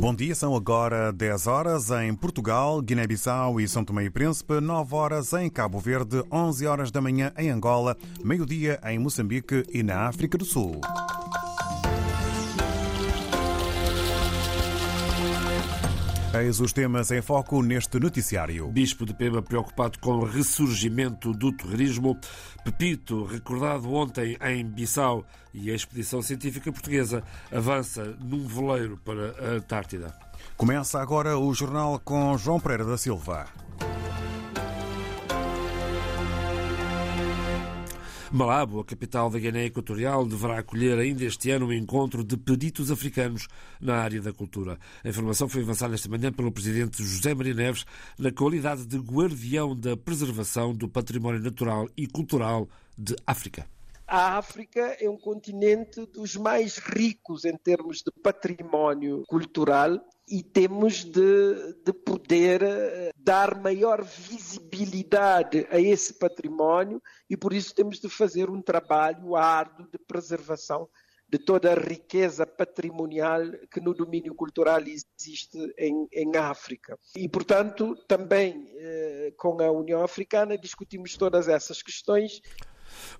Bom dia, são agora 10 horas em Portugal, Guiné-Bissau e São Tomé e Príncipe, 9 horas em Cabo Verde, 11 horas da manhã em Angola, meio-dia em Moçambique e na África do Sul. Eis os temas em foco neste noticiário. Bispo de Pema preocupado com o ressurgimento do terrorismo. Pepito, recordado ontem em Bissau, e a expedição científica portuguesa avança num veleiro para a Antártida. Começa agora o jornal com João Pereira da Silva. Malabo, a capital da Guiné Equatorial, deverá acolher ainda este ano um encontro de peritos africanos na área da cultura. A informação foi avançada esta manhã pelo presidente José Maria Neves na qualidade de guardião da preservação do património natural e cultural de África. A África é um continente dos mais ricos em termos de património cultural e temos de, de, poder eh, dar maior visibilidade a esse património e por isso temos de fazer um trabalho árduo de preservação de toda a riqueza patrimonial que no domínio cultural existe em, em África. E, portanto, também eh, com a União Africana discutimos todas essas questões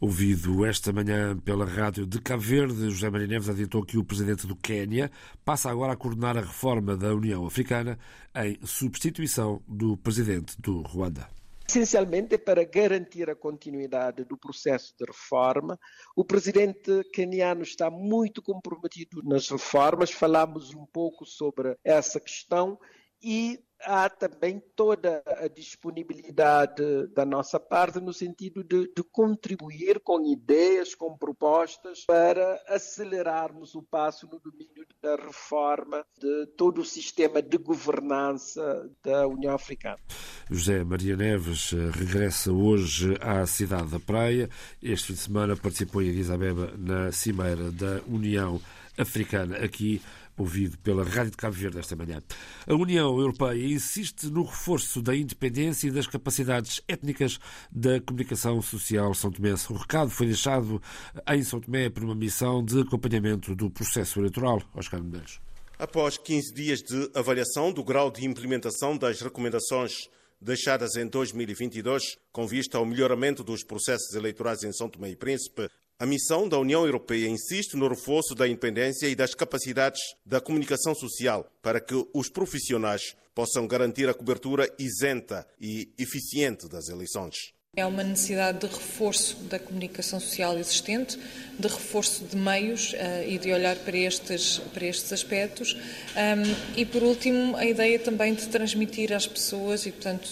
Ouvido esta manhã pela rádio de Cabo Verde, José Maria Neves adiantou que o presidente do Quênia passa agora a coordenar a reforma da União Africana em substituição do presidente do Ruanda essencialmente para garantir a continuidade do processo de reforma. O presidente keniano está muito comprometido nas reformas, falamos um pouco sobre essa questão e há também toda a disponibilidade da nossa parte no sentido de, de, contribuir com ideias, com propostas para acelerarmos o passo no domínio da reforma de todo o sistema de governança da União Africana. José Maria Neves eh, regressa hoje à cidade da Praia. Este fim de semana participou em Addis Abeba na cimeira da União Africana. Aqui ouvido pela Rádio de Cabo Verde esta manhã. A União Europeia insiste no reforço da independência e das capacidades étnicas da comunicação social são tomense. O recado foi deixado em São Tomé por uma missão de acompanhamento do processo eleitoral. Oscar Medeiros. Após 15 dias de avaliação do grau de implementação das recomendações deixadas em 2022, com vista ao melhoramento dos processos eleitorais em São Tomé e Príncipe, a missão da União Europeia insiste no reforço da independência e das capacidades da comunicação social para que os profissionais possam garantir a cobertura isenta e eficiente das eleições. É uma necessidade de reforço da comunicação social existente, de reforço de meios uh, e de olhar para estes, para estes aspectos. Um, e, por último, a ideia também de transmitir às pessoas e, portanto,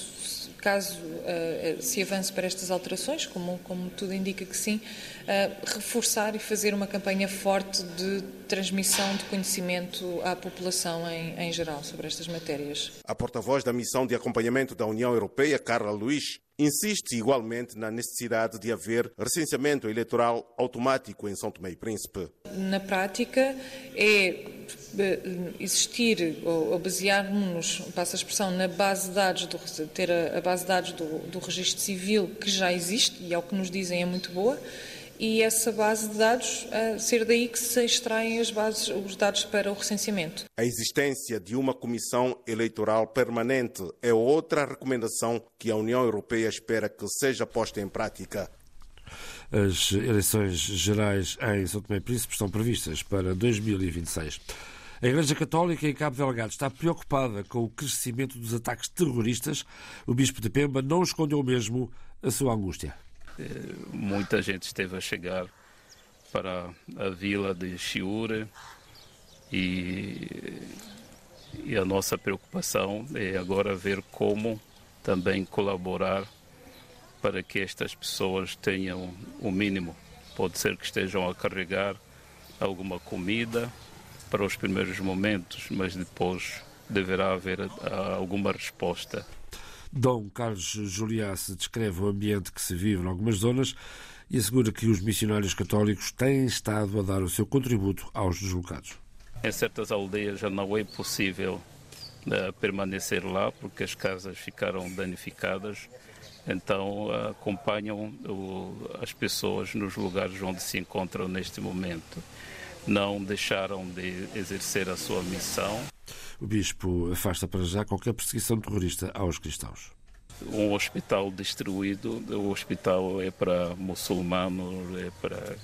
caso uh, se avance para estas alterações, como, como tudo indica que sim, uh, reforçar e fazer uma campanha forte de transmissão de conhecimento à população em, em geral sobre estas matérias. A porta-voz da missão de acompanhamento da União Europeia, Carla Luiz, insiste igualmente na necessidade de haver recenseamento eleitoral automático em São Tomé e Príncipe. Na prática, é existir ou, basear-nos, passa a expressão, na base de dados, do, ter a, base de dados do, do registro civil que já existe e é o que nos dizem é muito boa, e essa base de dados, ser daí que se extraem as bases, os dados para o recenseamento. A existência de uma comissão eleitoral permanente é outra recomendação que a União Europeia espera que seja posta em prática. As eleições gerais em São Tomé e Príncipe estão previstas para 2026. A Igreja Católica em Cabo Delgado está preocupada com o crescimento dos ataques terroristas. O Bispo de Pemba não escondeu mesmo a sua angústia. Muita gente esteve a chegar para a vila de Chiure e, e a nossa preocupação é agora ver como também colaborar para que estas pessoas tenham o mínimo. Pode ser que estejam a carregar alguma comida para os primeiros momentos, mas depois deverá haver alguma resposta. Dom Carlos Juliás descreve o ambiente que se vive em algumas zonas e assegura que os missionários católicos têm estado a dar o seu contributo aos deslocados. Em certas aldeias já não é possível uh, permanecer lá porque as casas ficaram danificadas, então uh, acompanham uh, as pessoas nos lugares onde se encontram neste momento não deixaram de exercer a sua missão. O bispo afasta para já qualquer perseguição terrorista aos cristãos. Um hospital destruído, o hospital é para muçulmanos, é para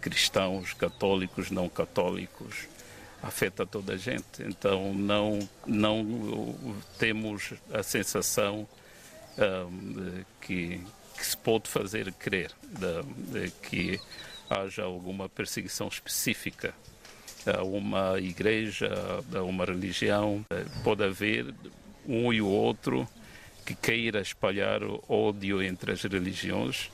cristãos, católicos, não católicos, afeta toda a gente. Então não, não temos a sensação um, que, que, se pode fazer crer de, de que haja alguma perseguição específica a uma igreja, a uma religião. Pode haver um e o outro que queira espalhar ódio entre as religiões,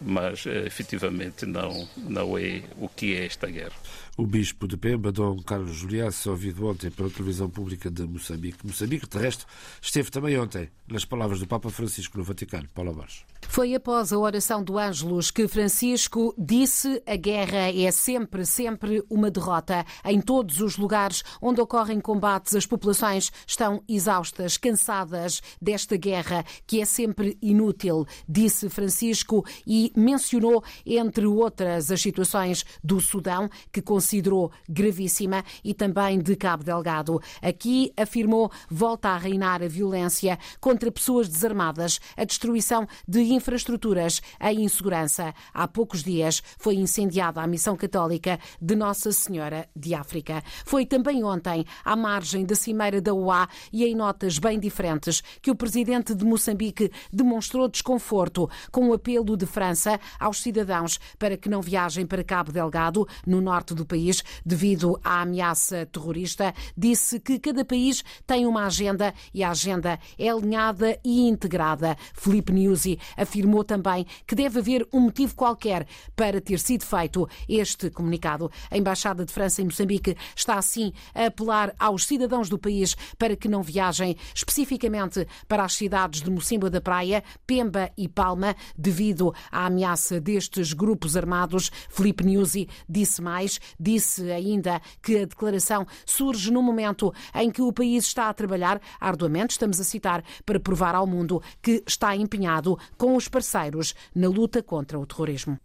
mas efetivamente não, não é o que é esta guerra. O bispo de Pemba, Dom Carlos Juliás, ouvido ontem pela televisão pública de Moçambique. Moçambique, de resto, esteve também ontem nas palavras do Papa Francisco no Vaticano. Paulo Borges. Foi após a oração do Ângelus que Francisco disse a guerra é sempre, sempre uma derrota. Em todos os lugares onde ocorrem combates, as populações estão exaustas, cansadas desta guerra, que é sempre inútil, disse Francisco e mencionou, entre outras, as situações do Sudão, que considerou gravíssima, e também de Cabo Delgado. Aqui, afirmou, volta a reinar a violência contra pessoas desarmadas, a destruição de infraestruturas, a insegurança. Há poucos dias foi incendiada a missão católica de Nossa Senhora de África. Foi também ontem, à margem da Cimeira da OA e em notas bem diferentes, que o presidente de Moçambique demonstrou desconforto com o apelo de França aos cidadãos para que não viajem para Cabo Delgado, no norte do país, devido à ameaça terrorista. Disse que cada país tem uma agenda e a agenda é alinhada e integrada. Felipe Nyusi afirmou também que deve haver um motivo qualquer para ter sido feito este comunicado. A Embaixada de França em Moçambique está assim a apelar aos cidadãos do país para que não viajem especificamente para as cidades de Mocimboa da Praia, Pemba e Palma, devido à ameaça destes grupos armados. Felipe Nyusi disse mais, disse ainda que a declaração surge no momento em que o país está a trabalhar arduamente, estamos a citar, para provar ao mundo que está empenhado com os parceiros na luta contra o terrorismo.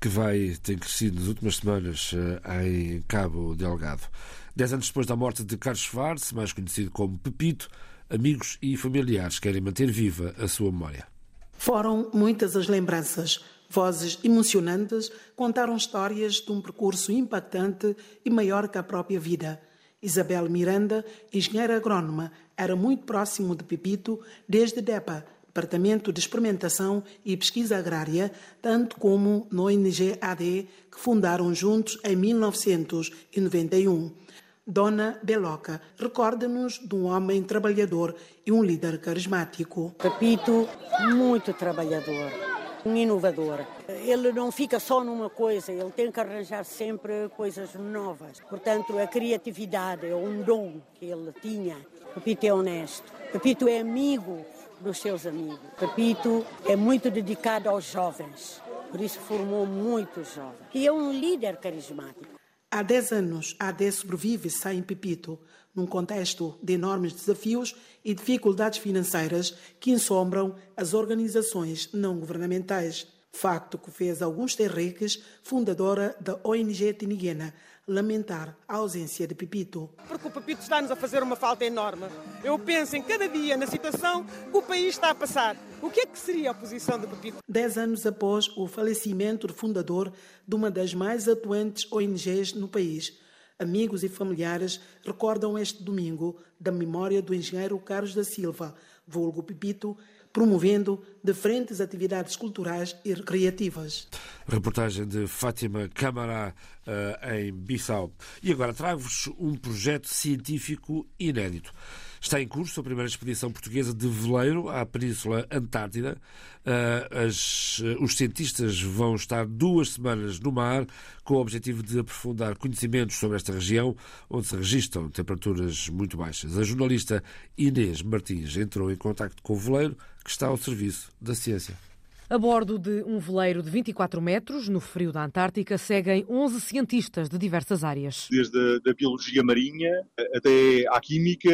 Que vai, tem crescido nas últimas semanas eh, em Cabo Delgado. Dez anos depois da morte de Carlos Schwartz, mais conhecido como Pepito, amigos e familiares querem manter viva a sua memória. Foram muitas as lembranças. Vozes emocionantes contaram histórias de um percurso impactante e maior que a própria vida. Isabel Miranda, engenheira agrónoma, era muito próximo de Pepito desde DEPA, Departamento de Experimentação e Pesquisa Agrária, tanto como no ONG AD, que fundaram juntos em 1991. Dona Beloca recorda-nos de um homem trabalhador e um líder carismático. Pepito, muito trabalhador, um inovador. Ele não fica só numa coisa, ele tem que arranjar sempre coisas novas. Portanto, a criatividade é um dom que ele tinha. Pepito é honesto. Pepito é amigo dos seus amigos. Pepito é muito dedicado aos jovens, por isso formou muitos jovens. E é um líder carismático. Há 10 anos, a AD sobrevive sem Pepito, num contexto de enormes desafios e dificuldades financeiras que ensombram as organizações não governamentais. Facto que fez Augusta Henriques, fundadora da ONG Tiniguena, lamentar a ausência de Pepito. Porque o Pepito está-nos a fazer uma falta enorme. Eu penso em cada dia na situação que o país está a passar. O que é que seria a posição de Pepito? Dez anos após o falecimento do fundador de uma das mais atuantes ONGs no país, amigos e familiares recordam este domingo da memória do engenheiro Carlos da Silva, vulgo Pepito, promovendo diferentes atividades culturais e recreativas. Reportagem de Fátima Camará uh, em Bissau. E agora trago-vos um projeto científico inédito. Está em curso a primeira expedição portuguesa de veleiro à Península Antártida. Uh, as, uh, os cientistas vão estar duas semanas no mar com o objetivo de aprofundar conhecimentos sobre esta região, onde se registram temperaturas muito baixas. A jornalista Inês Martins entrou em contato com o veleiro que está ao serviço da ciência. A bordo de um veleiro de 24 metros, no frio da Antártica, seguem 11 cientistas de diversas áreas. Desde a biologia marinha até à química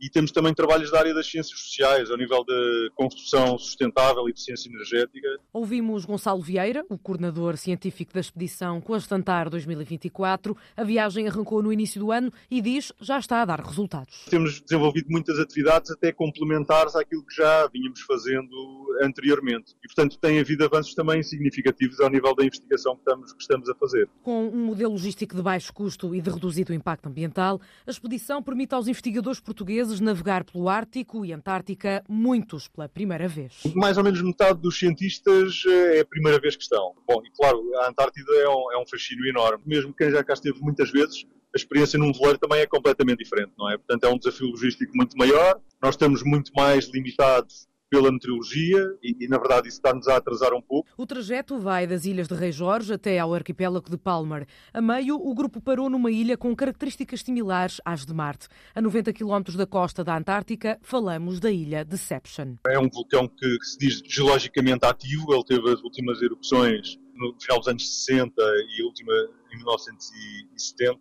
e temos também trabalhos da área das ciências sociais, ao nível da construção sustentável e de ciência energética. Ouvimos Gonçalo Vieira, o coordenador científico da expedição Constantar 2024. A viagem arrancou no início do ano e diz já está a dar resultados. Temos desenvolvido muitas atividades até complementares àquilo que já vínhamos fazendo anteriormente. E, portanto, tem havido avanços também significativos ao nível da investigação que estamos, que estamos a fazer. Com um modelo logístico de baixo custo e de reduzido impacto ambiental, a expedição permite aos investigadores portugueses navegar pelo Ártico e Antártica, muitos pela primeira vez. Mais ou menos metade dos cientistas eh, é a primeira vez que estão. Bom, e claro, a Antártida é um, é um fascínio enorme. Mesmo quem já cá esteve muitas vezes, a experiência num veleiro também é completamente diferente, não é? Portanto, é um desafio logístico muito maior. Nós estamos muito mais limitados pela meteorologia e, e, na verdade, isso está-nos a atrasar um pouco. O trajeto vai das ilhas de Rei Jorge até ao arquipélago de Palmer. A meio, o grupo parou numa ilha com características similares às de Marte. A 90 km da costa da Antártica, falamos da ilha Deception. É um vulcão que, que se diz geologicamente ativo, ele teve as últimas erupções no final dos anos 60 e a última em 1970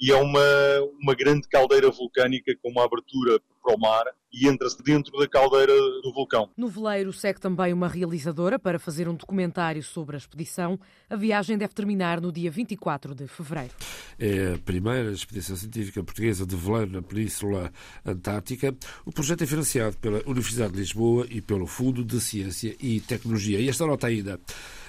e é uma, uma grande caldeira vulcânica com uma abertura para o mar e entra-se dentro da caldeira do vulcão. No veleiro segue também uma realizadora para fazer um documentário sobre a expedição. A viagem deve terminar no dia 24 de fevereiro. É a primeira expedição científica portuguesa de veleiro na Península Antártica. O projeto é financiado pela Universidade de Lisboa e pelo Fundo de Ciência e Tecnologia. E esta nota ainda.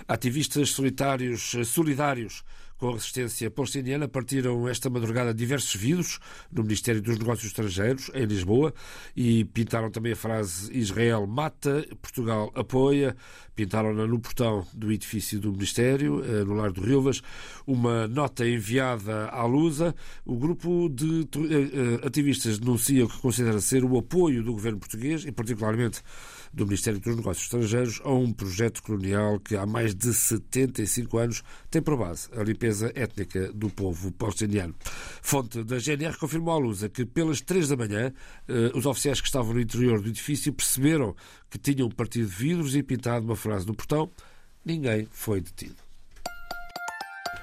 Ativistas solitários, solidários com a resistência palestiniana partiram esta madrugada diversos vidros no Ministério dos Negócios Estrangeiros, em Lisboa, e pintaram também a frase Israel mata, Portugal apoia. Pintaram-na no portão do edifício do Ministério, eh, no Lar do Rilvas, uma nota enviada à Lusa. O grupo de eh, eh, ativistas denuncia o que considera ser o apoio do governo português, e particularmente do Ministério dos Negócios Estrangeiros a um projeto colonial que há mais de 75 anos tem por base a limpeza étnica do povo palestiniano. Fonte da GNR confirmou à Lusa que pelas três da manhã os oficiais que estavam no interior do edifício perceberam que tinham partido vidros e pintado uma frase no portão. Ninguém foi detido.